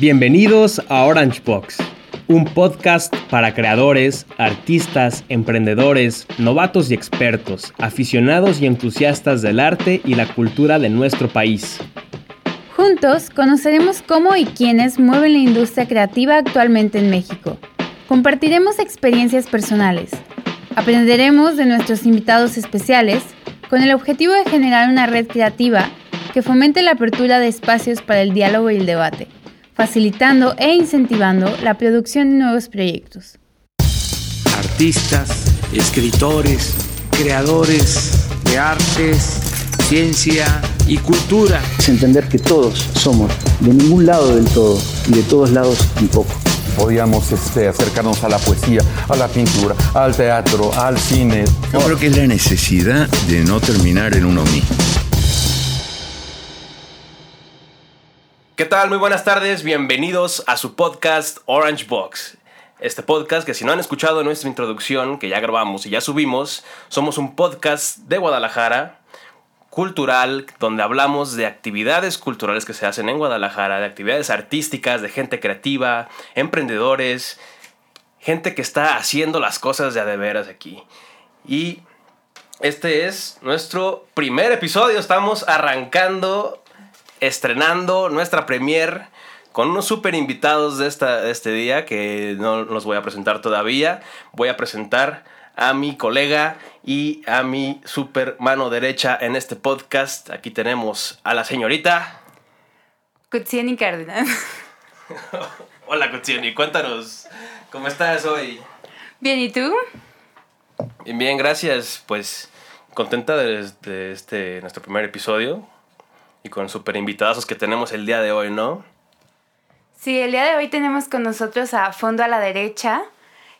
Bienvenidos a Orange Box, un podcast para creadores, artistas, emprendedores, novatos y expertos, aficionados y entusiastas del arte y la cultura de nuestro país. Juntos conoceremos cómo y quiénes mueven la industria creativa actualmente en México. Compartiremos experiencias personales. Aprenderemos de nuestros invitados especiales con el objetivo de generar una red creativa que fomente la apertura de espacios para el diálogo y el debate facilitando e incentivando la producción de nuevos proyectos. Artistas, escritores, creadores de artes, ciencia y cultura. Es entender que todos somos de ningún lado del todo y de todos lados un poco. Podíamos este, acercarnos a la poesía, a la pintura, al teatro, al cine. Yo creo que es la necesidad de no terminar en uno mismo. ¿Qué tal? Muy buenas tardes, bienvenidos a su podcast Orange Box. Este podcast que si no han escuchado nuestra introducción, que ya grabamos y ya subimos, somos un podcast de Guadalajara, cultural, donde hablamos de actividades culturales que se hacen en Guadalajara, de actividades artísticas, de gente creativa, emprendedores, gente que está haciendo las cosas de a de veras aquí. Y este es nuestro primer episodio, estamos arrancando estrenando nuestra premier con unos super invitados de, esta, este día que no los voy a presentar todavía. Voy a presentar a mi colega y a mi super mano derecha en este podcast. Aquí tenemos a la señorita. Kutsieni Cárdenas. Hola Kutsieni, cuéntanos, ¿cómo estás hoy? Bien, ¿y tú? Bien, bien, gracias. Pues contenta de, de este nuestro primer episodio y con super invitados que tenemos el día de hoy, ¿no? Sí, el día de hoy tenemos con nosotros a Fondo a la Derecha,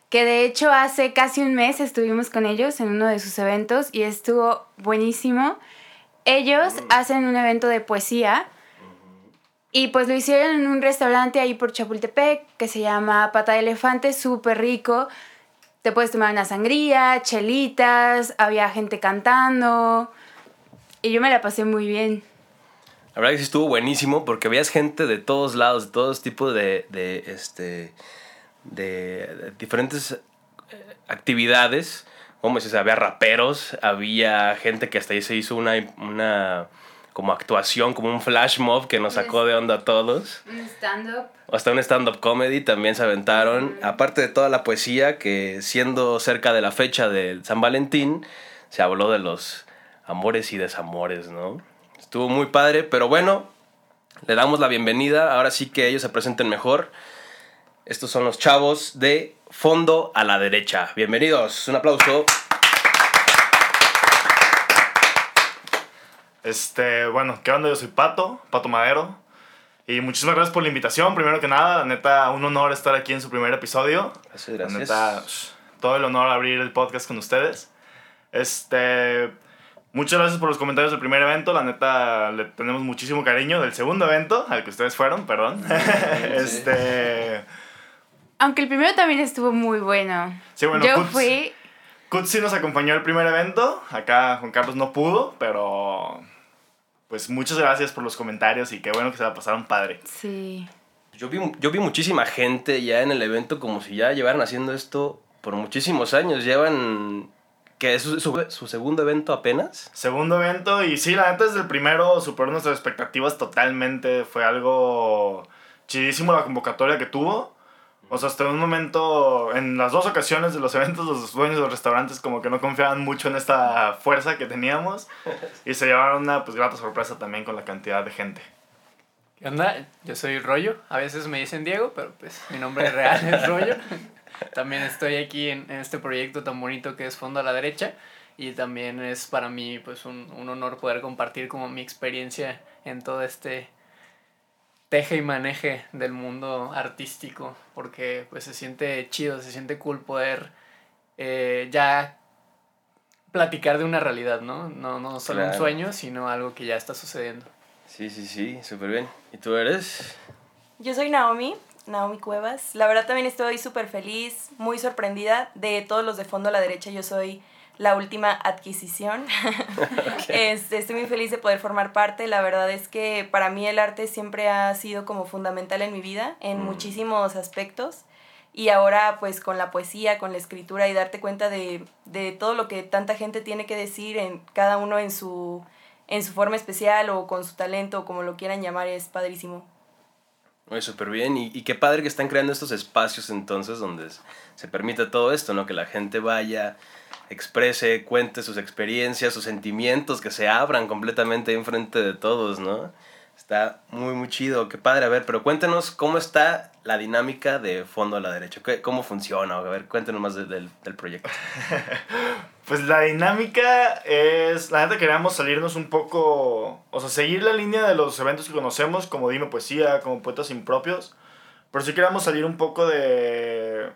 que de hecho hace casi un mes estuvimos con ellos en uno de sus eventos y estuvo buenísimo. Ellos mm. hacen un evento de poesía y pues lo hicieron en un restaurante ahí por Chapultepec que se llama Pata de Elefante, súper rico. Te puedes tomar una sangría, chelitas, había gente cantando y yo me la pasé muy bien. La verdad que sí estuvo buenísimo porque veías gente de todos lados, de todos tipos de, este, de, diferentes eh, actividades. Como dices, había raperos, había gente que hasta ahí se hizo una, una como actuación, como un flash mob que nos sacó de onda a todos. Un stand-up. Hasta un stand-up comedy también se aventaron. Aparte de toda la poesía que siendo cerca de la fecha de San Valentín, se habló de los amores y desamores, ¿no? Estuvo muy padre, pero bueno, le damos la bienvenida. Ahora sí que ellos se presenten mejor. Estos son los chavos de Fondo a la Derecha. Bienvenidos, un aplauso. Este, bueno, ¿qué onda? Yo soy Pato, Pato Madero. Y muchísimas gracias por la invitación. Primero que nada, la neta, un honor estar aquí en su primer episodio. Gracias, gracias. Neta, todo el honor abrir el podcast con ustedes. Este, Muchas gracias por los comentarios del primer evento. La neta, le tenemos muchísimo cariño del segundo evento, al que ustedes fueron, perdón. este. Aunque el primero también estuvo muy bueno. Sí, bueno, Yo fui. Kutz sí nos acompañó el primer evento. Acá Juan Carlos no pudo, pero. Pues muchas gracias por los comentarios y qué bueno que se la pasaron padre. Sí. Yo vi, yo vi muchísima gente ya en el evento como si ya llevaran haciendo esto por muchísimos años. Llevan que es su, segundo evento apenas. Segundo evento, y sí, la neta desde el primero superó nuestras expectativas totalmente. Fue algo chidísimo la convocatoria que tuvo. O sea, hasta un momento, en las dos ocasiones de los eventos, los dueños de los restaurantes como que no confiaban mucho en esta fuerza que teníamos. Y se llevaron una pues grata sorpresa también con la cantidad de gente. ¿Qué onda? Yo soy Rollo. A veces me dicen Diego, pero pues mi nombre real es Rollo. también estoy aquí en, este proyecto tan bonito que es Fondo a la Derecha y también es para mí pues un, honor poder compartir como mi experiencia en todo este teje y maneje del mundo artístico porque pues se siente chido, se siente cool poder eh, ya platicar de una realidad, ¿no? No, no solo un sueño, sino algo que ya está sucediendo. Sí, sí, sí, súper bien. ¿Y tú eres? Yo soy Naomi, Naomi Cuevas. La verdad también estoy súper feliz, muy sorprendida de todos los de fondo a la derecha. Yo soy la última adquisición. Este, estoy muy feliz de poder formar parte. La verdad es que para mí el arte siempre ha sido como fundamental en mi vida, en muchísimos aspectos. Y ahora pues con la poesía, con la escritura y darte cuenta de, de todo lo que tanta gente tiene que decir, en cada uno en su, en su forma especial o con su talento, o como lo quieran llamar, es padrísimo. Muy súper bien. Y, y qué padre que están creando estos espacios entonces donde se permite todo esto, ¿no? Que la gente vaya, exprese, cuente sus experiencias, sus sentimientos, que se abran completamente enfrente de todos, ¿no? Está muy, muy chido, qué padre. A ver, pero cuéntenos cómo está la dinámica de Fondo a la Derecha, ¿Qué- cómo funciona. A ver, cuéntenos más de- del, proyecto. Pues la dinámica es, la neta queríamos salirnos un poco, o sea, seguir la línea de los eventos que conocemos, como Dime Poesía, como Poetas Impropios, pero sí queríamos salir un poco de,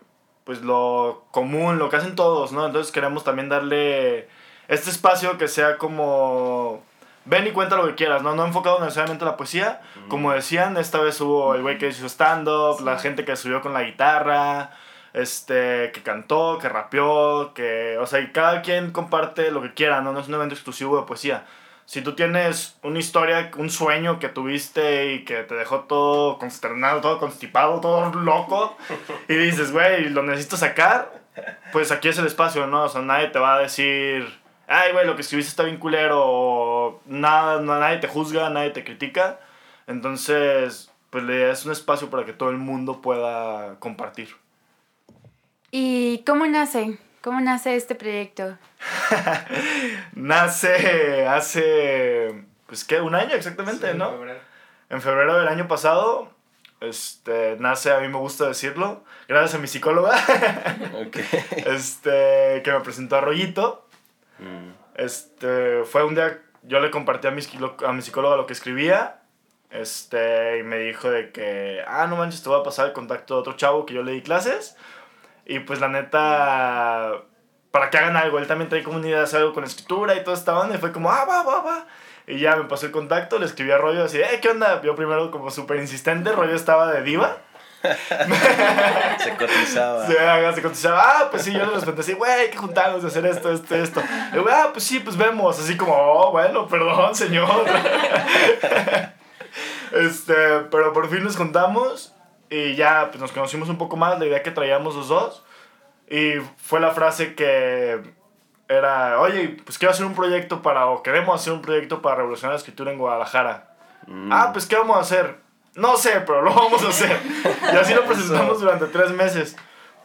pues lo común, lo que hacen todos, ¿no? Entonces queremos también darle este espacio que sea como, ven y cuenta lo que quieras, ¿no? No enfocado necesariamente a la poesía, como decían, esta vez hubo el güey que hizo stand-up, la gente que subió con la guitarra, este, que cantó, que rapeó, que, o sea, y cada quien comparte lo que quiera, ¿no? No es un evento exclusivo de poesía. Si tú tienes una historia, un sueño que tuviste y que te dejó todo consternado, todo constipado, todo loco, y dices, güey, lo necesito sacar, pues aquí es el espacio, ¿no? O sea, nadie te va a decir, ay, güey, lo que escribiste está bien culero, o nada, no- nadie te juzga, nadie te critica. Entonces, pues la idea es un espacio para que todo el mundo pueda compartir. ¿Y cómo nace? ¿Cómo nace este proyecto? Nace hace, pues, ¿qué? Un año exactamente, ¿no? En febrero del año pasado, este, nace, a mí me gusta decirlo, gracias a mi psicóloga, Ok. este, que me presentó a Rollito. Este, fue un día, yo le compartí a mi, a mi psicóloga lo que escribía, este, y me dijo de que, ah, no manches, te voy a pasar el contacto de otro chavo que yo le di clases, y pues la neta, para que hagan algo, él también trae comunidad de hacer algo con escritura y toda esta onda, y fue como, ah, va, va, va. Y ya me pasó el contacto, le escribí a Rollo así, eh, ¿qué onda? Yo primero como súper insistente, Rollo estaba de diva. Se cotizaba. Se, se contestaba, ah, pues sí, yo les respondí así, güey, hay que juntarnos de hacer esto, esto, esto. Y ah, pues sí, pues vemos. Así como, oh, bueno, perdón, señor. este, pero por fin nos juntamos y ya pues, nos conocimos un poco más, la idea que traíamos los dos. Y fue la frase que era, oye, pues quiero hacer un proyecto para, o queremos hacer un proyecto para revolucionar la escritura en Guadalajara. Ah, pues ¿qué vamos a hacer? No sé, pero lo vamos a hacer. Y así lo presentamos durante tres meses.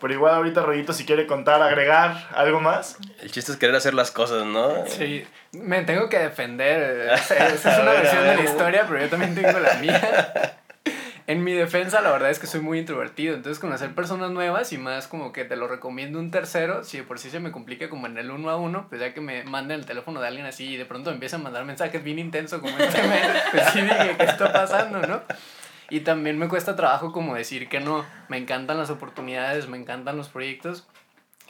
Pero igual ahorita Rollito si quiere contar, agregar algo más. El chiste es querer hacer las cosas, ¿no? Sí, me tengo que defender. Esa es una ver, versión de la historia, pero yo también tengo la mía. En mi defensa, la verdad es que soy muy introvertido. Entonces, conocer personas nuevas y más como que te lo recomiendo un tercero, si de por sí se me complica como en el uno a uno, pues ya que me manden el teléfono de alguien así y de pronto me empiezan a mandar mensajes bien intensos como este mes, pues sí dije, ¿qué está pasando, no? Y también me cuesta trabajo como decir que no. Me encantan las oportunidades, me encantan los proyectos.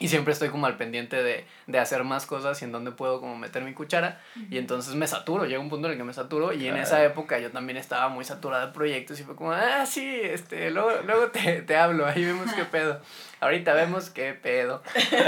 Y siempre estoy como al pendiente de, de hacer más cosas y en dónde puedo como meter mi cuchara. Y entonces me saturo, llega un punto en el que me saturo. Y en esa época yo también estaba muy saturada de proyectos y fue como, ah, sí, este, luego, luego te, te hablo, ahí vemos qué pedo. Ahorita vemos qué pedo.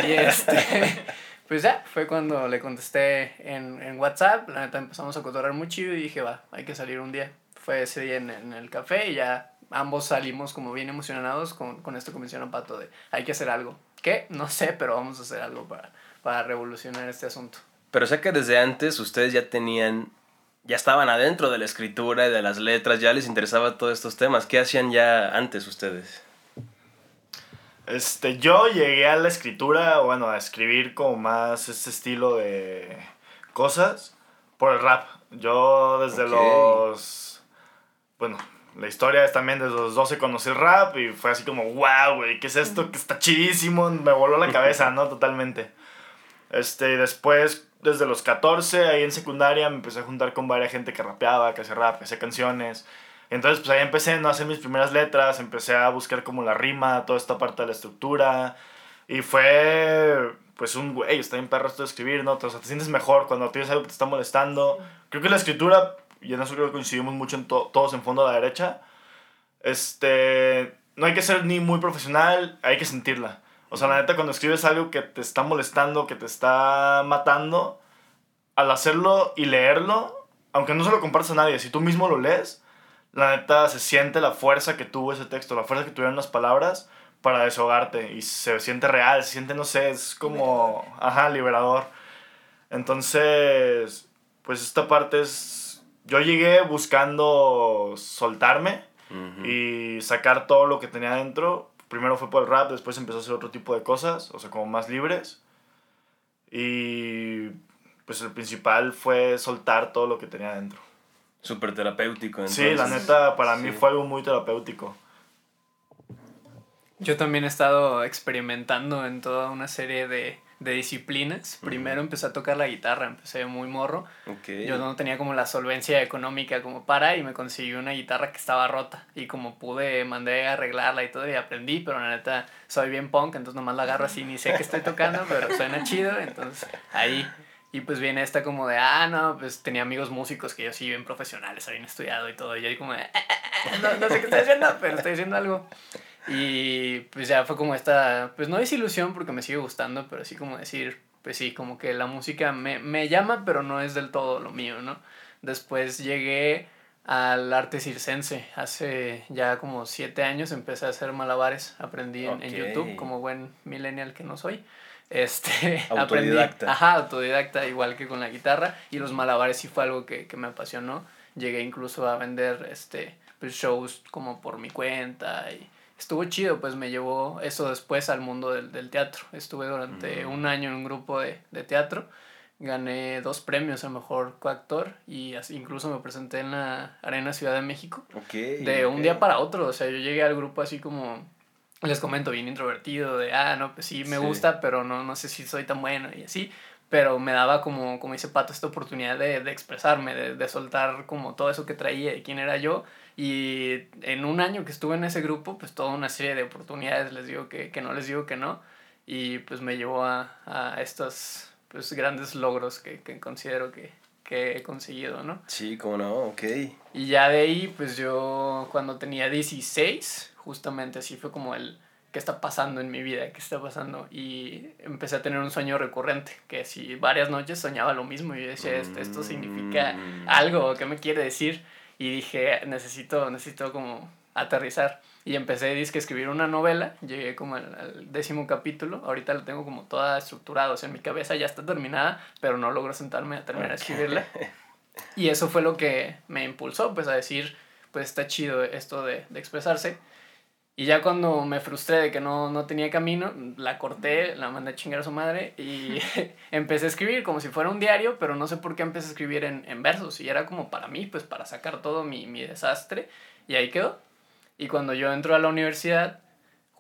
Y este, pues ya, fue cuando le contesté en, en WhatsApp. La neta empezamos a cotorrear muy chido y dije, va, hay que salir un día. Fue ese día en, en el café y ya ambos salimos como bien emocionados con, con esto que menciona Pato de hay que hacer algo. ¿Qué? No sé, pero vamos a hacer algo para, para revolucionar este asunto. Pero sé que desde antes ustedes ya tenían, ya estaban adentro de la escritura y de las letras, ya les interesaba todos estos temas. ¿Qué hacían ya antes ustedes? Este, yo llegué a la escritura, bueno, a escribir como más este estilo de cosas por el rap. Yo desde los... Bueno, la historia es también desde los 12 conocí el rap y fue así como, wow, güey, ¿qué es esto? Que está chidísimo, me voló la cabeza, ¿no? Totalmente. Este, después, desde los 14, ahí en secundaria, me empecé a juntar con varias gente que rapeaba, que hacía rap, que hacía canciones. Entonces, pues ahí empecé ¿no? a hacer mis primeras letras, empecé a buscar como la rima, toda esta parte de la estructura. Y fue, pues, un güey, está bien perro esto de escribir, ¿no? O sea, te sientes mejor cuando tienes algo que te está molestando. Creo que la escritura, y en eso creo que coincidimos mucho en to- todos en fondo a la derecha, este, no hay que ser ni muy profesional, hay que sentirla. O sea, la neta, cuando escribes algo que te está molestando, que te está matando, al hacerlo y leerlo, aunque no se lo compartas a nadie, si tú mismo lo lees, la neta se siente la fuerza que tuvo ese texto, la fuerza que tuvieron las palabras para desahogarte y se siente real, se siente, no sé, es como, ajá, liberador. Entonces, pues esta parte es, yo llegué buscando soltarme y sacar todo lo que tenía dentro primero fue por el rap, después empezó a hacer otro tipo de cosas, o sea, como más libres. Y pues el principal fue soltar todo lo que tenía dentro. Súper terapéutico. Sí, la neta, para mí fue algo muy terapéutico. Yo también he estado experimentando en toda una serie de, de disciplinas. Primero empecé a tocar la guitarra, empecé muy morro. Yo no tenía como la solvencia económica como para y me conseguí una guitarra que estaba rota. Y como pude, mandé a arreglarla y todo y aprendí, pero la neta soy bien punk, entonces nomás la agarro así, ni sé qué estoy tocando, pero suena chido, entonces ahí. Y pues viene esta como de, ah, no, pues tenía amigos músicos que yo sí, bien profesionales, habían estudiado y todo. Y yo como de, eh, eh, eh, no, no sé qué estoy haciendo, pero estoy haciendo algo. Y pues ya fue como esta, pues no desilusión porque me sigue gustando, pero sí como decir, pues sí, como que la música me, me llama, pero no es del todo lo mío, ¿no? Después llegué al arte circense. Hace ya como siete años empecé a hacer malabares. Aprendí en, en YouTube, como buen millennial que no soy. Este, autodidacta. ajá, autodidacta, igual que con la guitarra. Y los malabares sí fue algo que, que me apasionó. Llegué incluso a vender este, pues, shows como por mi cuenta y estuvo chido, pues me llevó eso después al mundo del, del teatro. Estuve durante un año en un grupo de, de, teatro, gané dos premios a mejor coactor y así, incluso me presenté en la Arena Ciudad de México. de un día para otro, o sea, yo llegué al grupo así como, les comento, bien introvertido, de, ah, no, pues sí, me gusta, pero no, no sé si soy tan bueno y así pero me daba como, como dice Pato, esta oportunidad de, de expresarme, de, de, soltar como todo eso que traía y quién era yo y en un año que estuve en ese grupo, pues toda una serie de oportunidades, les digo que, que no les digo que no. Y pues me llevó a, a estos pues, grandes logros que, que considero que, que he conseguido, ¿no? Sí, cómo no, ok. Y ya de ahí, pues yo cuando tenía 16, justamente así fue como el, ¿qué está pasando en mi vida? ¿Qué está pasando? Y empecé a tener un sueño recurrente, que si varias noches soñaba lo mismo y yo decía, esto, esto significa mm. algo, ¿qué me quiere decir? y dije, necesito, necesito como aterrizar. Y empecé a escribir una novela, llegué como al, décimo capítulo, ahorita lo tengo como toda estructurada, o sea, en mi cabeza ya está terminada, pero no logro sentarme a terminar de escribirla. Y eso fue lo que me impulsó, pues a decir, pues está chido esto de, de expresarse. Y ya cuando me frustré de que no, no tenía camino, la corté, la mandé a chingar a su madre y empecé a escribir como si fuera un diario, pero no sé por qué empecé a escribir en, en versos y era como para mí, pues para sacar todo mi, mi desastre y ahí quedó. Y cuando yo entro a la universidad,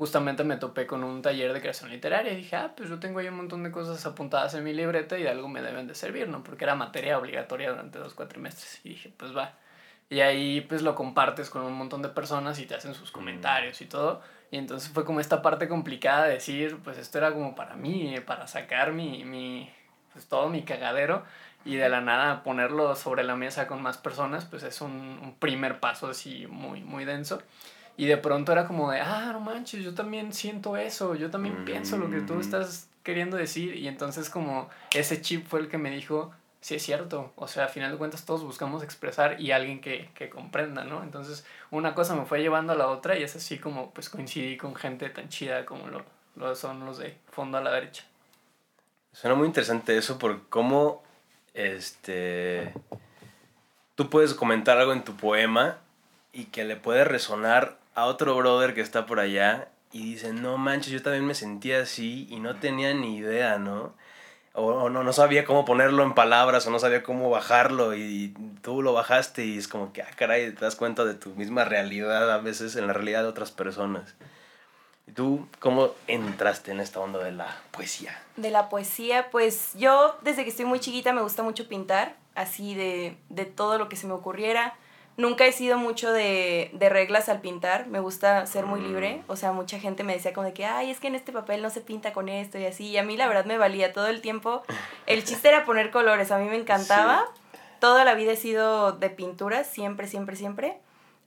justamente me topé con un taller de creación literaria y dije, ah, pues yo tengo ahí un montón de cosas apuntadas en mi libreta y de algo me deben de servir, ¿no? Porque era materia obligatoria durante dos cuatrimestres. Y dije, pues va. Y ahí pues lo compartes con un montón de personas y te hacen sus comentarios y todo. Y entonces fue como esta parte complicada de decir, pues esto era como para mí, para sacar mi, mi, pues todo mi cagadero y de la nada ponerlo sobre la mesa con más personas, pues es un, un primer paso así muy, muy denso. Y de pronto era como de, ah, no manches, yo también siento eso, yo también pienso lo que tú mm. estás queriendo decir. Y entonces como ese chip fue el que me dijo, sí es cierto. O sea, a final de cuentas todos buscamos expresar y alguien que, que, comprenda, ¿no? Entonces, una cosa me fue llevando a la otra y es así como pues coincidí con gente tan chida como lo, lo son los de fondo a la derecha. Suena muy interesante eso por cómo este tú puedes comentar algo en tu poema y que le puede resonar a otro brother que está por allá y dice, no manches, yo también me sentía así y no tenía ni idea, ¿no? O, no, no sabía cómo ponerlo en palabras o no sabía cómo bajarlo y, tú lo bajaste y es como que, ah, caray, te das cuenta de tu misma realidad a veces en la realidad de otras personas. ¿Y tú cómo entraste en esta onda de la poesía? De la poesía, pues yo desde que estoy muy chiquita me gusta mucho pintar, así de, de todo lo que se me ocurriera. Nunca he sido mucho de, de, reglas al pintar, me gusta ser muy libre, mm. o sea, mucha gente me decía como de que, ay, es que en este papel no se pinta con esto y así, y a mí la verdad me valía todo el tiempo. El chiste era poner colores, a mí me encantaba. Toda la vida he sido de pintura, siempre, siempre, siempre.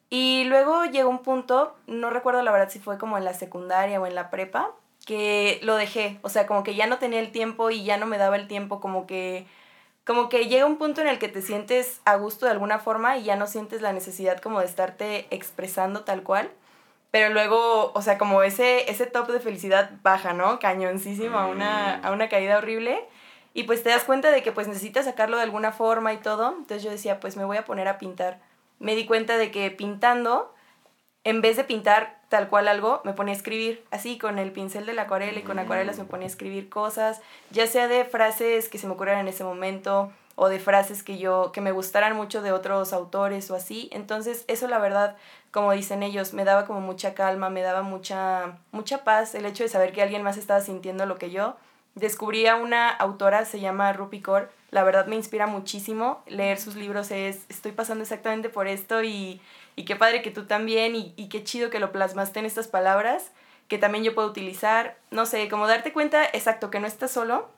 Y luego llegó un punto, no recuerdo la verdad si fue como en la secundaria o en la prepa, que lo dejé, o sea, como que ya no tenía el tiempo y ya no me daba el tiempo, como que como que llega un punto en el que te sientes a gusto de alguna forma y ya no sientes la necesidad como de estarte expresando tal cual. Pero luego, o sea, como ese, ese top de felicidad baja, ¿no? Cañoncísimo a una, a una caída horrible. Y pues te das cuenta de que pues necesitas sacarlo de alguna forma y todo. Entonces yo decía, pues me voy a poner a pintar. Me di cuenta de que pintando, en vez de pintar tal cual algo, me ponía a escribir así con el pincel de la acuarela y con acuarelas me ponía a escribir cosas, ya sea de frases que se me ocurrieran en ese momento o de frases que yo que me gustaran mucho de otros autores o así. Entonces, eso la verdad, como dicen ellos, me daba como mucha calma, me daba mucha mucha paz el hecho de saber que alguien más estaba sintiendo lo que yo. Descubrí a una autora, se llama Rupi Kaur, la verdad me inspira muchísimo. Leer sus libros es, estoy pasando exactamente por esto y, y qué padre que tú también y, y qué chido que lo plasmaste en estas palabras que también yo puedo utilizar. No sé, como darte cuenta, exacto, que no estás solo.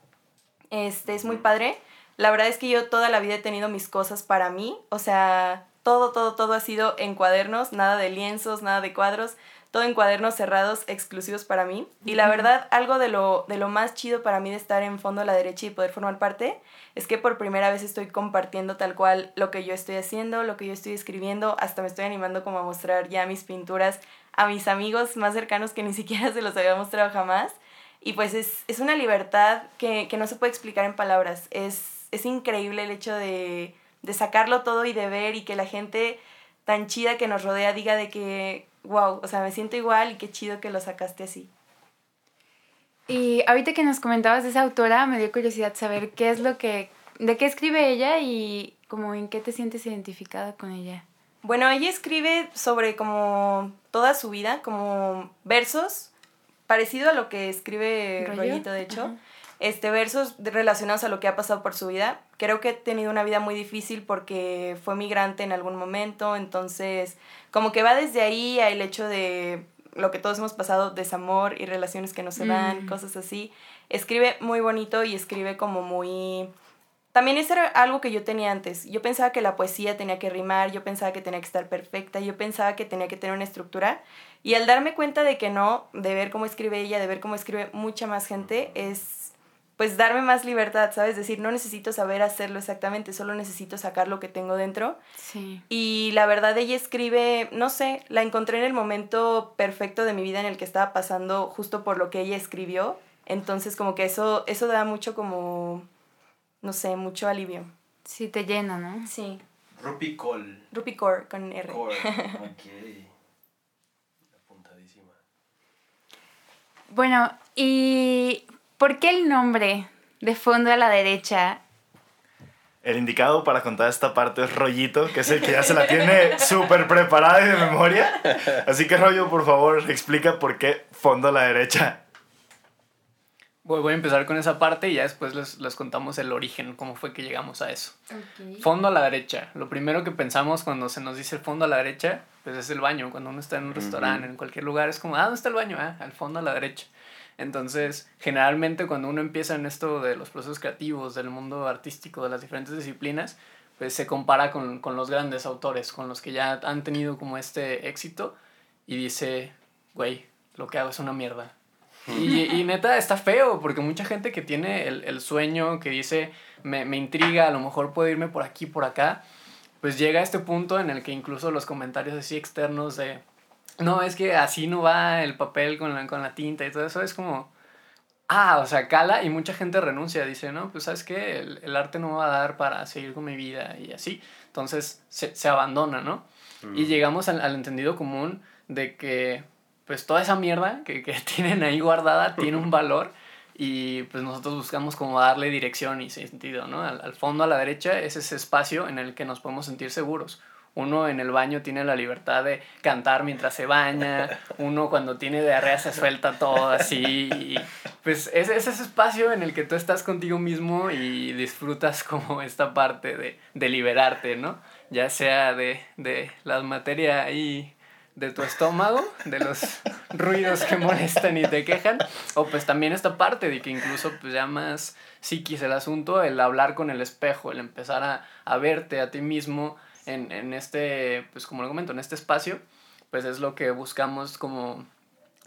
Este es muy padre. La verdad es que yo toda la vida he tenido mis cosas para mí. O sea, todo, todo, todo ha sido en cuadernos, nada de lienzos, nada de cuadros todo en cuadernos cerrados exclusivos para mí. Y la verdad, algo de lo, de lo más chido para mí de estar en fondo a la derecha y poder formar parte es que por primera vez estoy compartiendo tal cual lo que yo estoy haciendo, lo que yo estoy escribiendo, hasta me estoy animando como a mostrar ya mis pinturas a mis amigos más cercanos que ni siquiera se los había mostrado jamás. Y pues es, es una libertad que, que, no se puede explicar en palabras. Es, es increíble el hecho de, de sacarlo todo y de ver y que la gente tan chida que nos rodea diga de que wow, o sea, me siento igual y qué chido que lo sacaste así. Y ahorita que nos comentabas de esa autora, me dio curiosidad saber qué es lo que, de qué escribe ella y como en qué te sientes identificada con ella. Bueno, ella escribe sobre como toda su vida, como versos, parecido a lo que escribe Rollito, de hecho. Este, versos relacionados a lo que ha pasado por su vida. Creo que he tenido una vida muy difícil porque fue migrante en algún momento, entonces como que va desde ahí al hecho de lo que todos hemos pasado, desamor y relaciones que no se dan, mm. cosas así. Escribe muy bonito y escribe como muy... También eso era algo que yo tenía antes. Yo pensaba que la poesía tenía que rimar, yo pensaba que tenía que estar perfecta, yo pensaba que tenía que tener una estructura. Y al darme cuenta de que no, de ver cómo escribe ella, de ver cómo escribe mucha más gente, es pues darme más libertad, ¿sabes? Decir, no necesito saber hacerlo exactamente, solo necesito sacar lo que tengo dentro. Sí. Y la verdad ella escribe, no sé, la encontré en el momento perfecto de mi vida en el que estaba pasando justo por lo que ella escribió. Entonces como que eso, eso da mucho como, no sé, mucho alivio. Sí, te llena, ¿no? Sí. Rupi Col. Rupi Core con R. Core. Ok. Apuntadísima. Bueno, y ¿Por qué el nombre de fondo a la derecha? El indicado para contar esta parte es Rollito, que es el que ya se la tiene súper preparada y de memoria. Así que Rollo, por favor, explica por qué fondo a la derecha. Voy a empezar con esa parte y ya después les, les contamos el origen, cómo fue que llegamos a eso. Fondo a la derecha. Lo primero que pensamos cuando se nos dice el fondo a la derecha, pues es el baño. Cuando uno está en un restaurante, en cualquier lugar, es como, ah, ¿dónde está el baño? Ah, al fondo a la derecha. Entonces, generalmente cuando uno empieza en esto de los procesos creativos, del mundo artístico, de las diferentes disciplinas, pues se compara con, con los grandes autores, con los que ya han tenido como este éxito y dice, güey, lo que hago es una mierda. Y, y, neta está feo, porque mucha gente que tiene el, el sueño, que dice, me, me, intriga, a lo mejor puedo irme por aquí, por acá, pues llega a este punto en el que incluso los comentarios así externos de, no, es que así no va el papel con la, con la tinta y todo eso, es como, ah, o sea, cala y mucha gente renuncia, dice, no, pues sabes que el, el, arte no va a dar para seguir con mi vida y así, entonces se, se abandona, ¿no? Mm. Y llegamos al, al, entendido común de que, pues toda esa mierda que, que tienen ahí guardada tiene un valor y pues nosotros buscamos como darle dirección y sentido, ¿no? Al, al fondo a la derecha es ese espacio en el que nos podemos sentir seguros uno en el baño tiene la libertad de cantar mientras se baña, uno cuando tiene diarrea se suelta todo así. Pues es, es, ese espacio en el que tú estás contigo mismo y disfrutas como esta parte de, de liberarte, ¿no? Ya sea de, de la materia ahí de tu estómago, de los ruidos que molestan y te quejan, o pues también esta parte de que incluso pues ya más psiquis el asunto, el hablar con el espejo, el empezar a, a verte a ti mismo, en, en este, pues como lo comento, en este espacio, pues es lo que buscamos como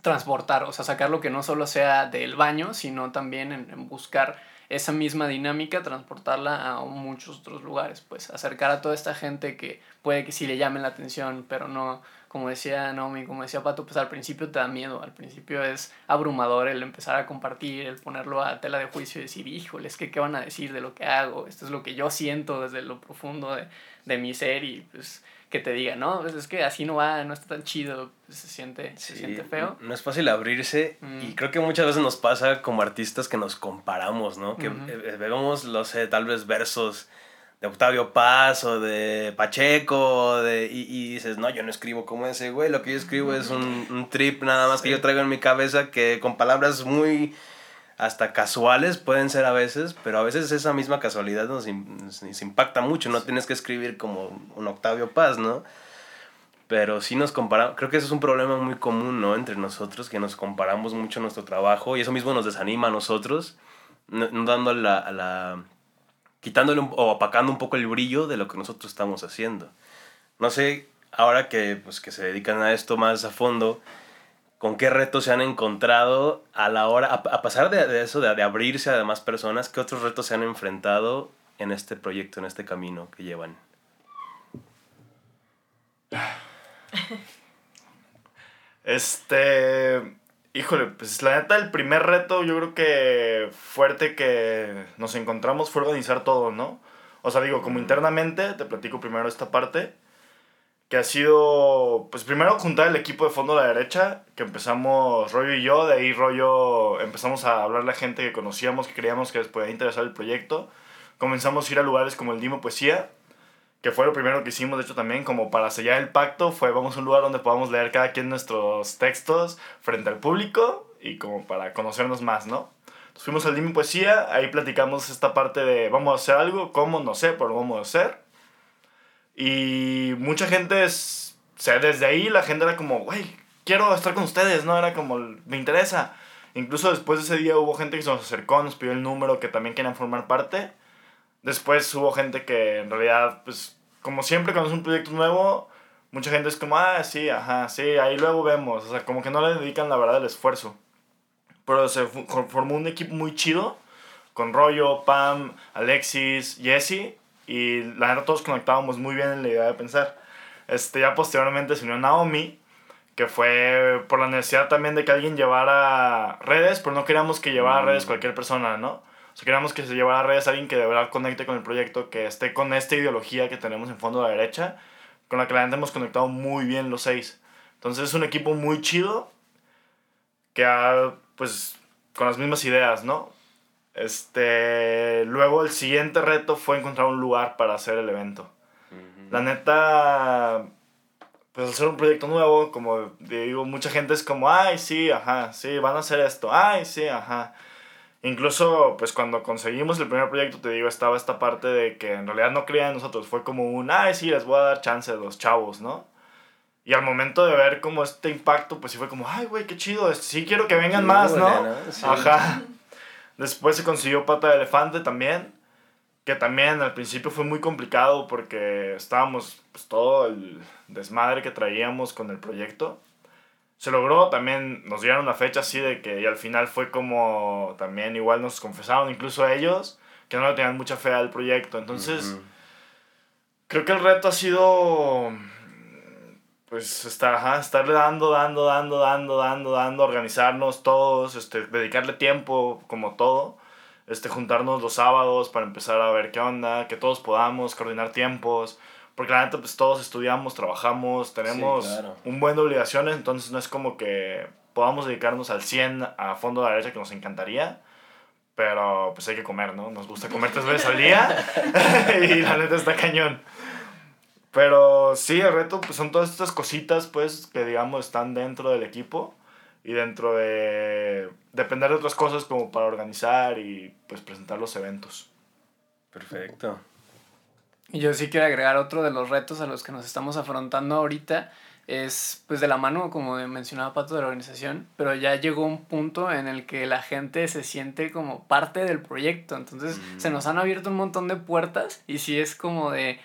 transportar, o sea, sacar lo que no solo sea del baño, sino también en, en buscar esa misma dinámica, transportarla a muchos otros lugares, pues acercar a toda esta gente que puede que sí le llamen la atención, pero no, como decía Naomi, como decía Pato, pues al principio te da miedo, al principio es abrumador el empezar a compartir, el ponerlo a tela de juicio y decir, híjole, es que qué van a decir de lo que hago, esto es lo que yo siento desde lo profundo de, de mi ser y pues que te diga, no, pues es que así no va, no está tan chido, pues, se siente, se siente feo. No es fácil abrirse Mm. y creo que muchas veces nos pasa como artistas que nos comparamos, ¿no? Que eh, vemos, lo sé, tal vez versos de Octavio Paz o de Pacheco de, y, y dices, no, yo no escribo como ese güey, lo que yo escribo es un, un trip nada más que yo traigo en mi cabeza que con palabras muy hasta casuales pueden ser a veces, pero a veces esa misma casualidad nos, nos- impacta mucho, no tienes que escribir como un Octavio Paz, ¿no? Pero sí nos comparamos, creo que eso es un problema muy común, ¿no? Entre nosotros, que nos comparamos mucho nuestro trabajo y eso mismo nos desanima a nosotros, no, no dando la, a la, quitándole un- o apacando un poco el brillo de lo que nosotros estamos haciendo. No sé, ahora que, pues, que se dedican a esto más a fondo, ¿con qué retos se han encontrado a la hora, a, a pasar de, de eso, de, de abrirse a demás personas, qué otros retos se han enfrentado en este proyecto, en este camino que llevan? Este. Híjole, pues la neta, el primer reto yo creo que fuerte que nos encontramos fue organizar todo, ¿no? O sea, digo, como internamente, te platico primero esta parte, que ha sido, pues primero juntar el equipo de fondo a la derecha, que empezamos Rollo y yo, de ahí Rollo empezamos a hablarle a gente que conocíamos, que creíamos que les podía interesar el proyecto. Comenzamos a ir a lugares como el Dimo Poesía, que fue lo primero que hicimos, de hecho también, como para sellar el pacto, fue vamos a un lugar donde podamos leer cada quien nuestros textos frente al público y como para conocernos más, ¿no? Entonces fuimos al Dime Poesía, ahí platicamos esta parte de vamos a hacer algo, cómo, no sé, pero vamos a hacer. Y mucha gente, es, o sea, desde ahí la gente era como, güey, quiero estar con ustedes, ¿no? Era como, me interesa. Incluso después de ese día hubo gente que se nos acercó, nos pidió el número, que también querían formar parte. Después hubo gente que en realidad, pues, como siempre cuando es un proyecto nuevo, mucha gente es como, ah, sí, ajá, sí, ahí luego vemos. O sea, como que no le dedican la verdad el esfuerzo. Pero se formó un equipo muy chido, con Rollo, Pam, Alexis, Jesse, y la verdad todos conectábamos muy bien en la idea de pensar. Este, ya posteriormente se unió Naomi, que fue por la necesidad también de que alguien llevara redes, pero no queríamos que llevara redes cualquier persona, ¿no? O sea, queríamos que se llevara redes alguien que de verdad conecte con el proyecto, que esté con esta ideología que tenemos en fondo a la derecha, con la que la gente hemos conectado muy bien los seis. Entonces es un equipo muy chido, que ha, pues, con las mismas ideas, ¿no? Este, luego el siguiente reto fue encontrar un lugar para hacer el evento. La neta, pues hacer un proyecto nuevo, como digo, mucha gente es como, ay, sí, ajá, sí, van a hacer esto, ay, sí, ajá. Incluso, pues cuando conseguimos el primer proyecto, te digo, estaba esta parte de que en realidad no creían en nosotros, fue como un, ay, sí, les voy a dar chance a los chavos, ¿no? Y al momento de ver como este impacto, pues sí fue como, ay, güey, qué chido, sí quiero que vengan Sí, más, ¿no? órale, ¿no? Sí. Ajá. Después se consiguió Pata de Elefante también, que también al principio fue muy complicado porque estábamos, pues todo el desmadre que traíamos con el proyecto. Se logró, también nos dieron una fecha así de que y al final fue como, también igual nos confesaron, incluso ellos, que no le tenían mucha fe al proyecto. Entonces, creo que el reto ha sido pues estar, ajá, estarle dando, dando, dando, dando, dando, dando, organizarnos todos, este, dedicarle tiempo como todo, este, juntarnos los sábados para empezar a ver qué onda, que todos podamos coordinar tiempos, porque la neta pues todos estudiamos, trabajamos, tenemos claro. un buen de obligaciones, entonces no es como que podamos dedicarnos al 100 a fondo de la derecha que nos encantaría. Pero pues hay que comer, ¿no? Nos gusta comer tres veces al día. y la neta está cañón. Pero sí, el reto pues, son todas estas cositas pues que digamos están dentro del equipo y dentro de depender de otras cosas como para organizar y pues presentar los eventos. Perfecto. Y yo sí quiero agregar otro de los retos a los que nos estamos afrontando ahorita. Es pues de la mano, como mencionaba Pato, de la organización, pero ya llegó un punto en el que la gente se siente como parte del proyecto. Entonces se nos han abierto un montón de puertas y sí es como de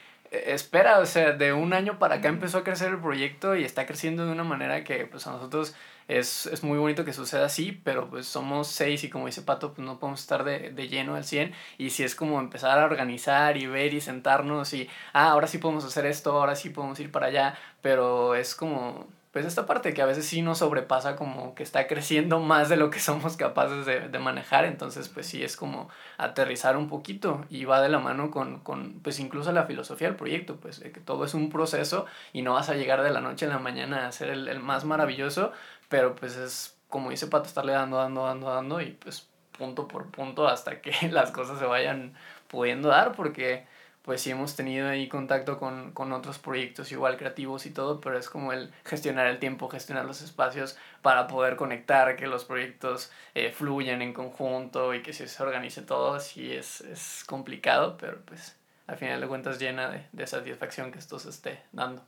espera, o sea, de un año para acá empezó a crecer el proyecto y está creciendo de una manera que pues a nosotros es, es muy bonito que suceda así, pero pues somos seis y como dice Pato, pues no podemos estar de, de lleno al 100 y si es como empezar a organizar y ver y sentarnos y, ah, ahora sí podemos hacer esto, ahora sí podemos ir para allá, pero es como pues esta parte que a veces sí nos sobrepasa como que está creciendo más de lo que somos capaces de, de, manejar, entonces pues sí es como aterrizar un poquito y va de la mano con, con pues incluso la filosofía del proyecto, pues que todo es un proceso y no vas a llegar de la noche a la mañana a ser el, el más maravilloso, pero pues es como dice Pato, estarle dando, dando, dando, dando y pues punto por punto hasta que las cosas se vayan pudiendo dar porque pues sí hemos tenido ahí contacto con, con, otros proyectos igual creativos y todo, pero es como el gestionar el tiempo, gestionar los espacios para poder conectar, que los proyectos eh, fluyan en conjunto y que se organice todo, sí es, es complicado, pero pues al final de cuentas llena de, de satisfacción que esto se esté dando.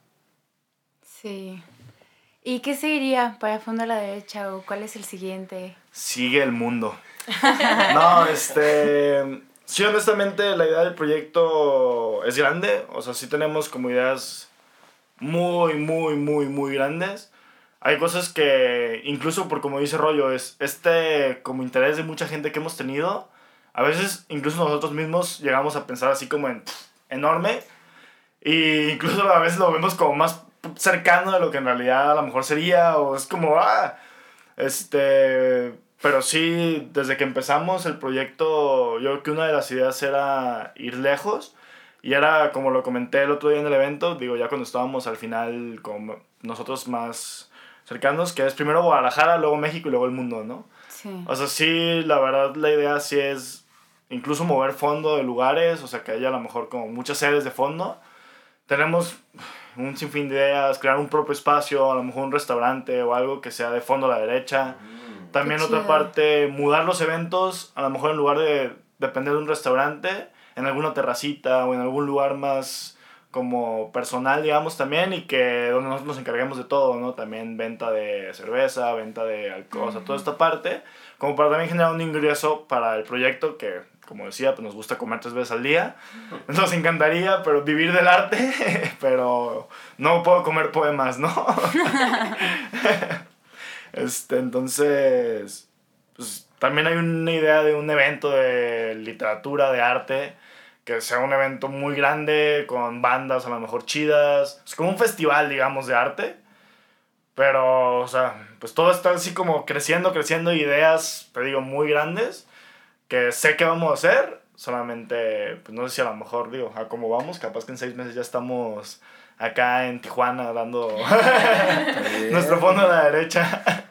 Sí. ¿Y qué seguiría para Fondo a la Derecha o cuál es el siguiente? Sigue el mundo. no, este Sí, honestamente la idea del proyecto es grande, o sea, sí tenemos como ideas muy, muy, muy, muy grandes. Hay cosas que, incluso por como dice Rollo, es este como interés de mucha gente que hemos tenido, a veces incluso nosotros mismos llegamos a pensar así como en enorme, e incluso a veces lo vemos como más cercano de lo que en realidad a lo mejor sería, o es como, ah, este, pero sí, desde que empezamos el proyecto, yo creo que una de las ideas era ir lejos. Y era, como lo comenté el otro día en el evento, digo, ya cuando estábamos al final, como nosotros más cercanos, que es primero Guadalajara, luego México y luego el mundo, ¿no? Sí. O sea, sí, la verdad, la idea sí es incluso mover fondo de lugares, o sea, que haya a lo mejor como muchas sedes de fondo. Tenemos un sinfín de ideas, crear un propio espacio, a lo mejor un restaurante o algo que sea de fondo a la derecha. También Qué otra chido. parte, mudar los eventos, a lo mejor en lugar de depender de un restaurante, en alguna terracita o en algún lugar más como personal, digamos, también, y que donde nosotros nos encarguemos de todo, ¿no? También venta de cerveza, venta de alcohol, o sea, toda esta parte, como para también generar un ingreso para el proyecto que, como decía, pues nos gusta comer tres veces al día. Nos encantaría, pero vivir del arte, pero no puedo comer poemas, ¿no? Este, entonces, pues también hay una idea de un evento de literatura, de arte, que sea un evento muy grande, con bandas a lo mejor chidas. Es como un festival, digamos, de arte. Pero, o sea, pues todo está así como creciendo, creciendo, ideas, te digo, muy grandes, que sé que vamos a hacer. Solamente, pues no sé si a lo mejor, digo, a cómo vamos, capaz que en seis meses ya estamos acá en Tijuana dando nuestro fondo a la derecha.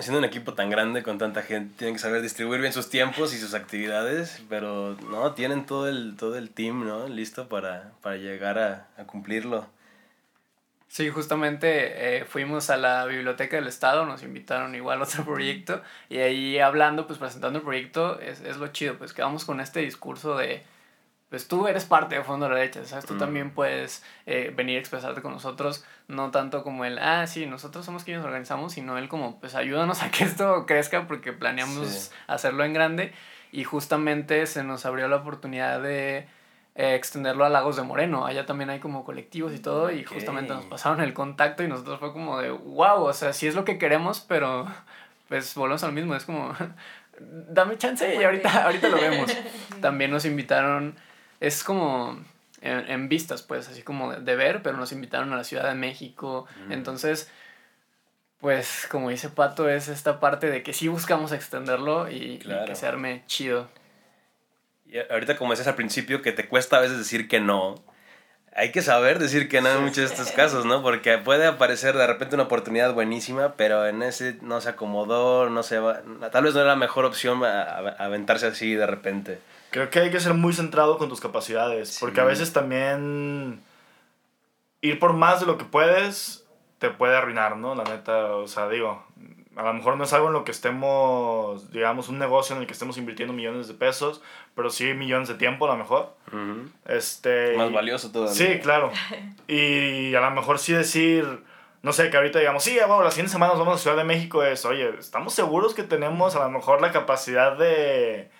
Siendo un equipo tan grande con tanta gente, tienen que saber distribuir bien sus tiempos y sus actividades, pero no, tienen todo el, todo el team, ¿no? Listo para, para llegar a, a cumplirlo. Sí, justamente eh, fuimos a la Biblioteca del Estado, nos invitaron igual a otro proyecto y ahí hablando, pues presentando el proyecto, es, es lo chido, pues quedamos con este discurso de, pues tú eres parte de Fondo a la Derecha, ¿sabes? Tú Mm. también puedes eh, venir a expresarte con nosotros, no tanto como el, ah, sí, nosotros somos quienes organizamos, sino él como, pues ayúdanos a que esto crezca porque planeamos Sí. hacerlo en grande y justamente se nos abrió la oportunidad de eh, extenderlo a Lagos de Moreno, allá también hay como colectivos y todo y justamente nos pasaron el contacto y nosotros fue como de, wow, o sea, sí es lo que queremos, pero pues volvemos al mismo, es como, dame chance y ahorita, ahorita lo vemos. También nos invitaron, es como en, en vistas, pues, así como de, de ver, pero nos invitaron a la Ciudad de México. Entonces, pues, como dice Pato, es esta parte de que sí buscamos extenderlo y, y que se arme chido. Y ahorita como decías al principio que te cuesta a veces decir que no, hay que saber decir que no en muchos de estos casos, ¿no? Porque puede aparecer de repente una oportunidad buenísima, pero en ese no se acomodó, no se va, tal vez no era la mejor opción a- a- aventarse así de repente. Creo que hay que ser muy centrado con tus capacidades, porque a Sí. veces también ir por más de lo que puedes te puede arruinar, ¿no? La neta, o sea, digo, a lo mejor no es algo en lo que estemos, digamos, un negocio en el que estemos invirtiendo millones de pesos, pero sí millones de tiempo a lo mejor. Ujú. Este, Más y- valioso todavía. Sí, claro. Y a lo mejor sí decir, no sé, que ahorita digamos, sí, bueno, las siguientes semanas vamos a Ciudad de México, es, oye, ¿estamos seguros que tenemos a lo mejor la capacidad de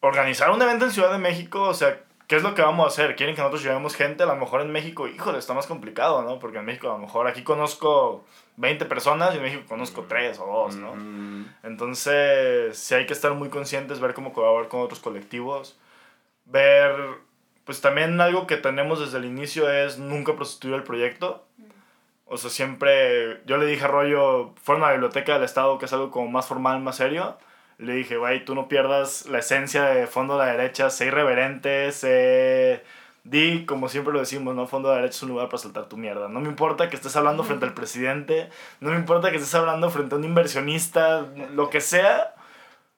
organizar un evento en Ciudad de México? O sea, ¿qué es lo que vamos a hacer? ¿Quieren que nosotros llevemos gente? A lo mejor en México, híjole, está más complicado, ¿no? Porque en México a lo mejor aquí conozco 20 personas y en México conozco 3 o 2, ¿no? Mm, Entonces, sí hay que estar muy conscientes, ver cómo colaborar con otros colectivos, ver, pues también algo que tenemos desde el inicio es nunca prostituir el proyecto. O sea, siempre, yo le dije a Rollo, fueron a la biblioteca del Estado, que es algo como más formal, más serio. Le dije, güey, tú no pierdas la esencia de Fondo de la Derecha, sé irreverente, sé... Di, como siempre lo decimos, ¿no? Fondo de la Derecha es un lugar para soltar tu mierda. No me importa que estés hablando frente al presidente, no me importa que estés hablando frente a un inversionista, lo que sea.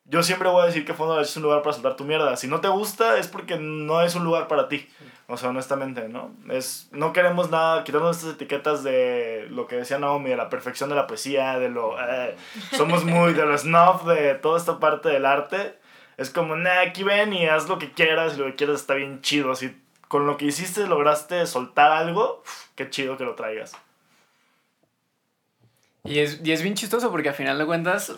Yo siempre voy a decir que Fondo de la Derecha es un lugar para soltar tu mierda. Si no te gusta es porque no es un lugar para ti. O sea, honestamente, ¿no? Es, no queremos nada, quitarnos estas etiquetas de lo que decía Naomi, de la perfección de la poesía, de lo... eh, somos muy de lo snuff, de toda esta parte del arte. Es como, nah, aquí ven y haz lo que quieras, y lo que quieras está bien chido. Si con lo que hiciste lograste soltar algo, uf, qué chido que lo traigas. Y es, y es bien chistoso porque a final de cuentas,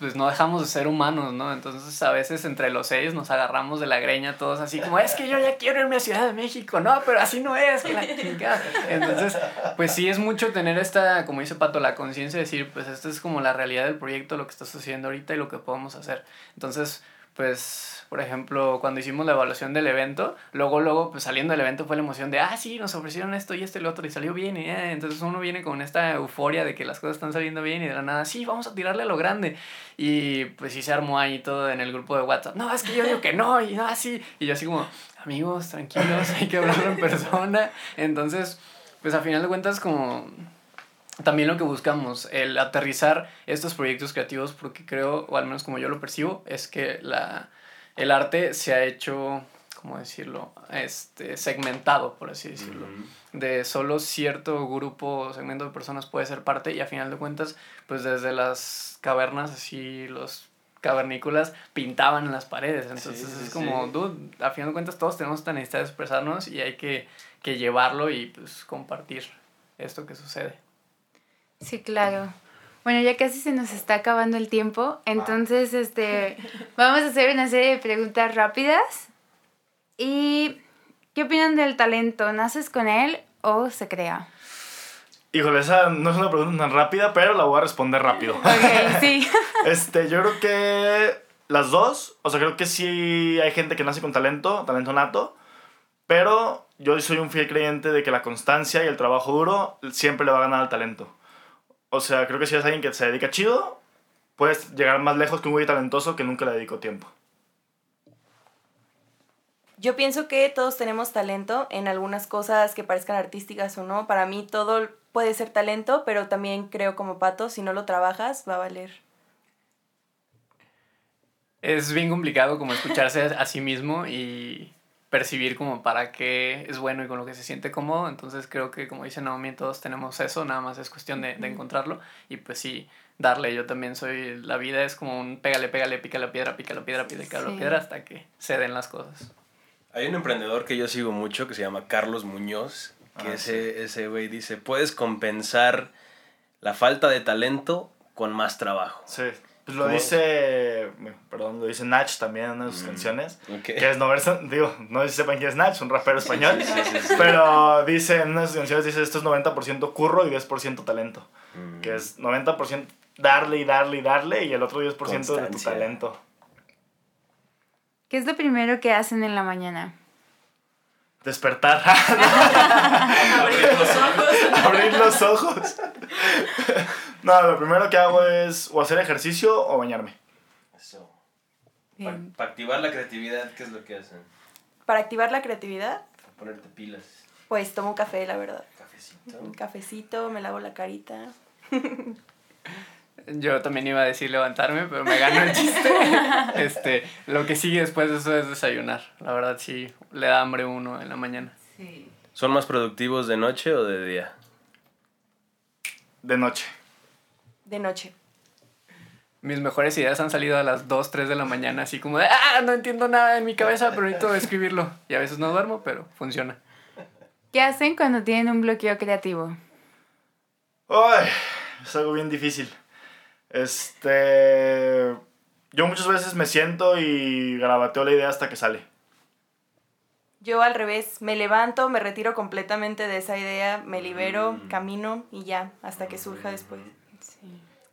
pues no dejamos de ser humanos, ¿no? Entonces a veces entre los seis nos agarramos de la greña todos así como, es que yo ya quiero irme a Ciudad de México, no, pero así no es, que la chingada". Entonces, pues sí es mucho tener esta, como dice Pato, la conciencia de decir, pues esta es como la realidad del proyecto, lo que está sucediendo ahorita y lo que podemos hacer. Entonces, pues, por ejemplo, cuando hicimos la evaluación del evento, luego, luego, pues saliendo del evento fue la emoción de, ah, sí, nos ofrecieron esto y esto y lo otro y salió bien. Y eh, entonces uno viene con esta euforia de que las cosas están saliendo bien y de la nada, sí, vamos a tirarle a lo grande. Y pues sí se armó ahí todo en el grupo de WhatsApp. No, es que yo digo que no, y así. Y yo así como, amigos, tranquilos, hay que hablarlo en persona. Entonces, pues a final de cuentas, como también lo que buscamos, el aterrizar estos proyectos creativos, porque creo, o al menos como yo lo percibo, es que la, el arte se ha hecho, ¿cómo decirlo? Este, segmentado, por así decirlo. De solo cierto grupo, segmento de personas puede ser parte y a final de cuentas, pues desde las cavernas, así los cavernícolas pintaban en las paredes. Entonces Sí, sí, es como, sí. dude, a final de cuentas todos tenemos esta necesidad de expresarnos y hay que, que llevarlo y pues compartir esto que sucede. Sí, claro. Bueno, ya casi se nos está acabando el tiempo, entonces este vamos a hacer una serie de preguntas rápidas. ¿Y qué opinan del talento? ¿Naces con él o se crea? Híjole, esa no es una pregunta tan rápida, pero la voy a responder rápido. Ok, sí. Este, yo creo que las dos, o sea, creo que sí hay gente que nace con talento, talento nato, pero yo soy un fiel creyente de que la constancia y el trabajo duro siempre le va a ganar al talento. O sea, creo que si eres alguien que se dedica chido, puedes llegar más lejos que un güey talentoso que nunca le dedicó tiempo. Yo pienso que todos tenemos talento en algunas cosas que parezcan artísticas o no. Para mí todo puede ser talento, pero también creo como pato, si no lo trabajas, va a valer. Es bien complicado como escucharse a sí mismo y percibir como para qué es bueno y con lo que se siente cómodo. Entonces creo que como dice Naomi, todos tenemos eso, nada más es cuestión de, de encontrarlo y pues sí, darle. Yo también soy, la vida es como un pégale, pégale, pica la piedra, pica la piedra, pica la Sí. piedra hasta que se den las cosas. Hay un emprendedor que yo sigo mucho que se llama Carlos Muñoz, que Ah, ese, ese güey dice, puedes compensar la falta de talento con más trabajo. Sí. Pues lo ¿Cómo? dice, perdón, lo dice Nach también en una de sus canciones. Ok. Que es no verse, digo, no sé si sepan quién es Nach, un rapero español. Sí, sí, sí, sí. Pero dice en una de sus canciones, dice esto es 90% curro y 10% talento. Mm. Que es 90% darle y darle y darle y el otro 10% de tu Constancia. talento. ¿Qué es lo primero que hacen en la mañana? Despertar. Abrir los ojos. Abrir los ojos. No, lo primero que hago es o hacer ejercicio o bañarme. Eso. Para activar la creatividad, ¿qué es lo que hacen? Para activar la creatividad, Para ponerte pilas. pues tomo un café, la verdad. Cafecito. Un cafecito, me lavo la carita. Yo también iba a decir levantarme, pero me ganó el chiste. este, lo que sigue después de eso es desayunar. La verdad sí, le da hambre uno en la mañana. Sí. ¿Son más productivos de noche o de día? De noche. De noche. Mis mejores ideas han salido a las 2, 3 de la mañana, así como de, ah, no entiendo nada en mi cabeza, pero necesito escribirlo. Y a veces no duermo, pero funciona. ¿Qué hacen cuando tienen un bloqueo creativo? Ay, es algo bien difícil. Este. Yo muchas veces me siento y grabateo la idea hasta que sale. Yo al revés, me levanto, me retiro completamente de esa idea, me libero, Mm. camino y ya, hasta que surja después.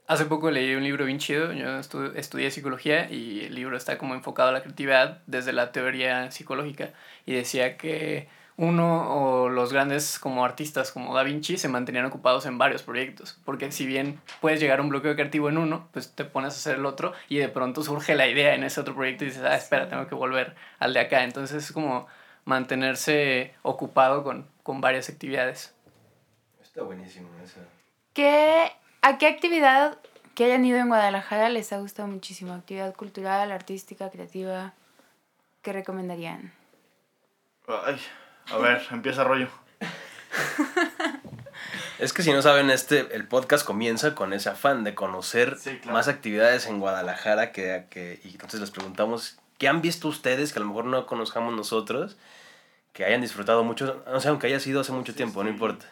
Hace poco leí un libro bien chido, yo estu- estudié psicología y el libro está como enfocado a la creatividad desde la teoría psicológica y decía que uno o los grandes como artistas como Da Vinci se mantenían ocupados en varios proyectos, porque si bien puedes llegar a un bloqueo creativo en uno, pues te pones a hacer el otro y de pronto surge la idea en ese otro proyecto y dices, ah, espera, tengo que volver al de acá, entonces es como mantenerse ocupado con, con varias actividades. Está buenísimo eso. ¿Qué, ¿A qué actividad que hayan ido en Guadalajara les ha gustado muchísimo? ¿Actividad cultural, artística, creativa? ¿Qué recomendarían? Ay, a ver, empieza rollo. Es que si no saben, este, el podcast comienza con ese afán de conocer Sí, claro. más actividades en Guadalajara que, que, y entonces les preguntamos, ¿qué han visto ustedes que a lo mejor no conozcamos nosotros? Que hayan disfrutado mucho, no sé, aunque haya sido hace mucho tiempo, no importa.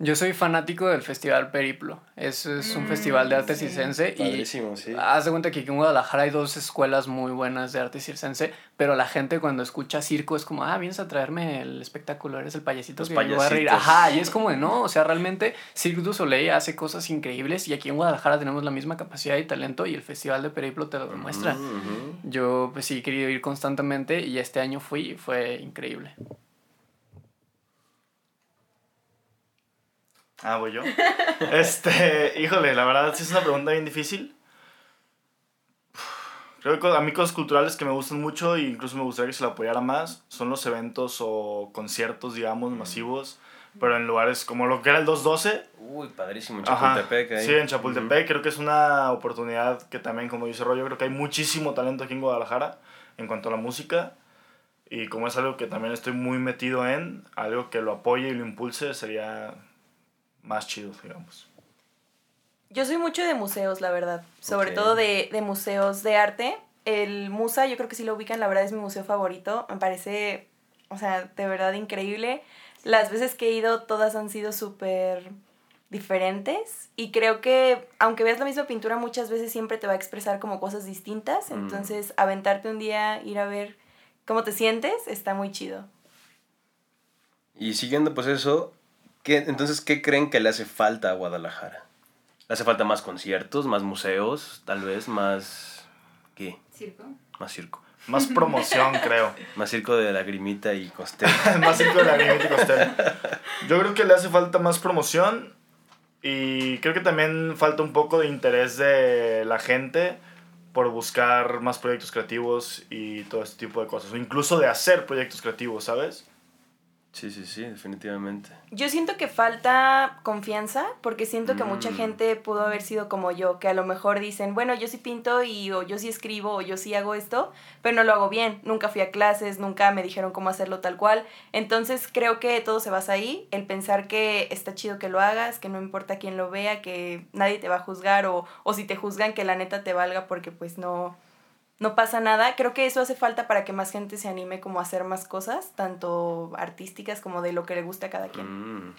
Yo soy fanático del Festival Periplo. Es, es un festival de arte circense y Padrísimo, sí. haz de cuenta que aquí en Guadalajara hay dos escuelas muy buenas de arte circense, pero la gente cuando escucha circo es como, ah, vienes a traerme el espectáculo, eres el payasito Los que me voy a reír. Ajá, y es como de no, o sea, realmente Cirque du Soleil hace cosas increíbles y aquí en Guadalajara tenemos la misma capacidad y talento y el Festival de Periplo te lo demuestra. Ujú, ujú. Yo pues sí he querido ir constantemente y este año fui y fue increíble. Ah, voy yo. Este, híjole, la verdad sí es una pregunta bien difícil. Creo que a mí cosas culturales que me gustan mucho e incluso me gustaría que se la apoyara más son los eventos o conciertos, digamos, masivos, pero en lugares como lo que era el 212. Uy, padrísimo, en Chapultepec. ahí. Sí, en Chapultepec. Creo que es una oportunidad que también, como dice Rollo, creo que hay muchísimo talento aquí en Guadalajara en cuanto a la música. Y como es algo que también estoy muy metido en, algo que lo apoye y lo impulse sería más chido, digamos. Yo soy mucho de museos, la verdad. Sobre todo de, de museos de arte. El Musa, yo creo que si lo ubican, la verdad es mi museo favorito. Me parece, o sea, de verdad increíble. Las veces que he ido, todas han sido súper diferentes. Y creo que, aunque veas la misma pintura, muchas veces siempre te va a expresar como cosas distintas. Mm. Entonces, aventarte un día, ir a ver cómo te sientes, está muy chido. Y siguiendo pues eso, ¿qué, entonces, ¿qué creen que le hace falta a Guadalajara? ¿Le hace falta más conciertos, más museos, tal vez, más... ¿Qué? ¿Circo? Más circo. Más promoción, creo. Más circo de lagrimita y costel. más circo de la Grimita y Costel. Yo creo que le hace falta más promoción y creo que también falta un poco de interés de la gente por buscar más proyectos creativos y todo este tipo de cosas. O incluso de hacer proyectos creativos, ¿sabes? Sí, sí, sí, definitivamente. Yo siento que falta confianza, porque siento que mucha Mm. gente pudo haber sido como yo, que a lo mejor dicen, bueno, yo sí pinto y o yo sí escribo o yo sí hago esto, pero no lo hago bien, nunca fui a clases, nunca me dijeron cómo hacerlo tal cual. Entonces creo que todo se basa ahí, el pensar que está chido que lo hagas, que no importa quién lo vea, que nadie te va a juzgar o, o si te juzgan que la neta te valga porque pues no, no pasa nada. Creo que eso hace falta para que más gente se anime como a hacer más cosas, tanto artísticas como de lo que le guste a cada quien. Mm.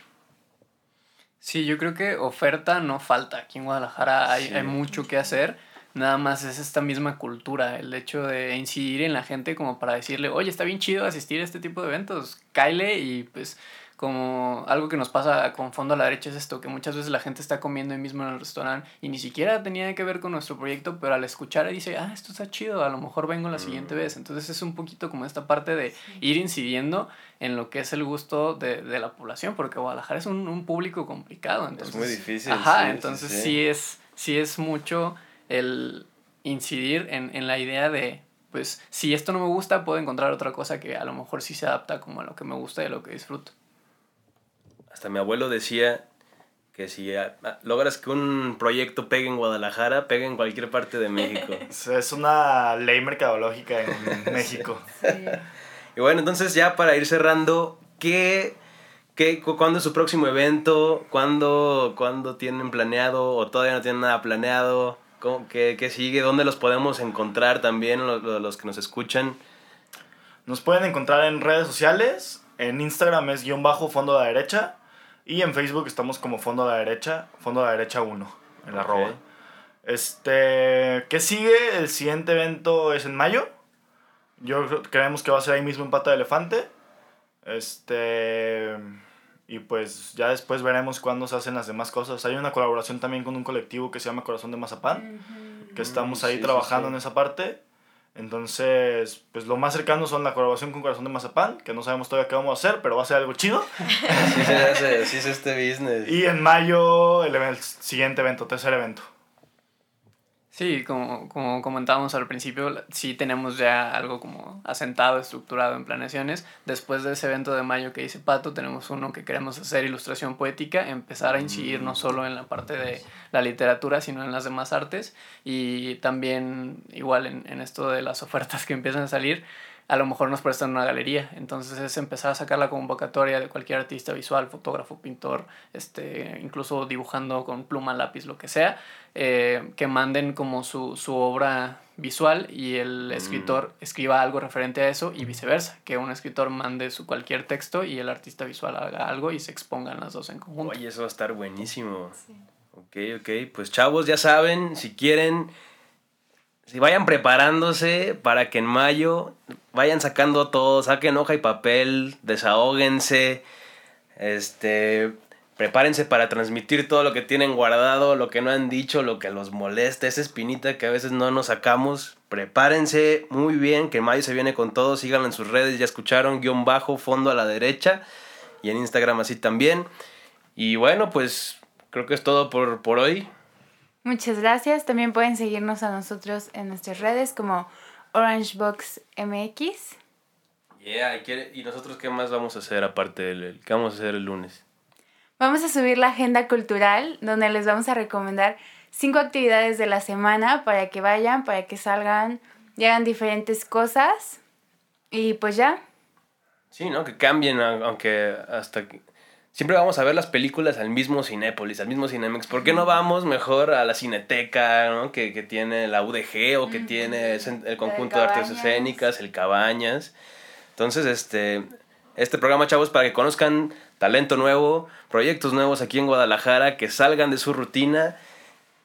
Sí, yo creo que oferta no falta. Aquí en Guadalajara hay, Sí. hay mucho que hacer. Nada más es esta misma cultura, el hecho de incidir en la gente como para decirle, oye, está bien chido asistir a este tipo de eventos, cáile y pues como algo que nos pasa con fondo a la derecha es esto, que muchas veces la gente está comiendo ahí mismo en el restaurante y ni siquiera tenía que ver con nuestro proyecto, pero al escuchar dice, ah, esto está chido, a lo mejor vengo la siguiente vez. Entonces es un poquito como esta parte de ir incidiendo en lo que es el gusto de, de la población, porque Guadalajara es un, un público complicado. Entonces, muy difícil, Ajá, sí, sí, entonces sí. sí, es, sí es mucho el incidir en, en la idea de, pues, si esto no me gusta, puedo encontrar otra cosa que a lo mejor sí se adapta como a lo que me gusta y a lo que disfruto. Hasta mi abuelo decía que si ah, ah, logras que un proyecto pegue en Guadalajara, pegue en cualquier parte de México. Es- una ley mercadológica en México. Y bueno, entonces ya para ir cerrando, ¿qué, qué, cu- ¿cuándo es su próximo evento? ¿Cuándo, ¿Cuándo tienen planeado o todavía no tienen nada planeado? ¿Cómo- qué, qué sigue? ¿Dónde los podemos encontrar también los, los que nos escuchan? Nos pueden encontrar en redes sociales. En Instagram es guion bajo fondo a la derecha. Y en Facebook estamos como fondo a la derecha, fondo a la derecha 1, en la Ok. arroba. Este, ¿qué sigue? El siguiente evento es en mayo. Yo creemos que va a ser ahí mismo en Pata de Elefante. Este. Y pues ya después veremos cuándo se hacen las demás cosas. Hay una colaboración también con un colectivo que se llama Corazón de Mazapán, que estamos ahí Sí, sí, trabajando sí. en esa parte. Entonces, pues lo más cercano son la colaboración con Corazón de Mazapán, que no sabemos todavía qué vamos a hacer, pero va a ser algo chido. Así se hace, así es este business. Y en mayo, el, event- el siguiente evento, tercer evento. Sí, como, como comentábamos al principio, sí tenemos ya algo como asentado, estructurado en planeaciones. Después de ese evento de mayo que dice Pato, tenemos uno que queremos hacer ilustración poética, empezar a incidir no solo en la parte de la literatura, sino en las demás artes. Y también, igual en, en esto de las ofertas que empiezan a salir, a lo mejor nos prestan una galería. Entonces es empezar a sacar la convocatoria de cualquier artista visual, fotógrafo, pintor, este, incluso dibujando con pluma, lápiz, lo que sea, eh, que manden como su, su obra visual y el escritor escriba algo referente a eso y viceversa, que un escritor mande su cualquier texto y el artista visual haga algo y se expongan las dos en conjunto. Oye, eso va a estar buenísimo. Ok, ok. Pues chavos, ya saben, si quieren, si vayan preparándose para que en mayo vayan sacando todo, saquen hoja y papel, desahóguense, este, prepárense para transmitir todo lo que tienen guardado, lo que no han dicho, lo que los molesta, esa espinita que a veces no nos sacamos. Prepárense muy bien, que en mayo se viene con todo, síganlo en sus redes, ya escucharon, guion bajo, fondo a la derecha, y en Instagram así también. Y bueno, pues creo que es todo por, por hoy. Muchas gracias. También pueden seguirnos a nosotros en nuestras redes como OrangeBoxMX. Yeah, ¿y, quiere- ¿y nosotros qué más vamos a hacer aparte del el- qué vamos a hacer el lunes? Vamos a subir la agenda cultural donde les vamos a recomendar cinco actividades de la semana para que vayan, para que salgan y hagan diferentes cosas. Y pues ya, Sí, ¿no? Que cambien, aunque hasta que... Siempre vamos a ver las películas al mismo Cinépolis, al mismo Cinemex. ¿Por qué no vamos mejor a la Cineteca, ¿no? que, que tiene la UDG o que tiene el conjunto de artes escénicas, el Cabañas? Entonces, este, este programa, chavos, para que conozcan talento nuevo, proyectos nuevos aquí en Guadalajara, que salgan de su rutina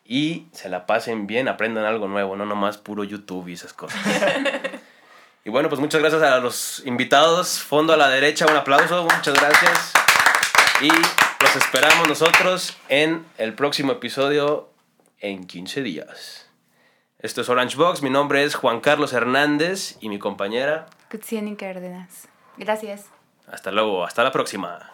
y se la pasen bien, aprendan algo nuevo, no nomás puro YouTube y esas cosas. y bueno, pues muchas gracias a los invitados. Fondo a la derecha, un aplauso, muchas gracias. Y los esperamos nosotros en el próximo episodio en 15 días. Esto es Orange Box, mi nombre es Juan Carlos Hernández y mi compañera. Cárdenas. Gracias. Hasta luego, hasta la próxima.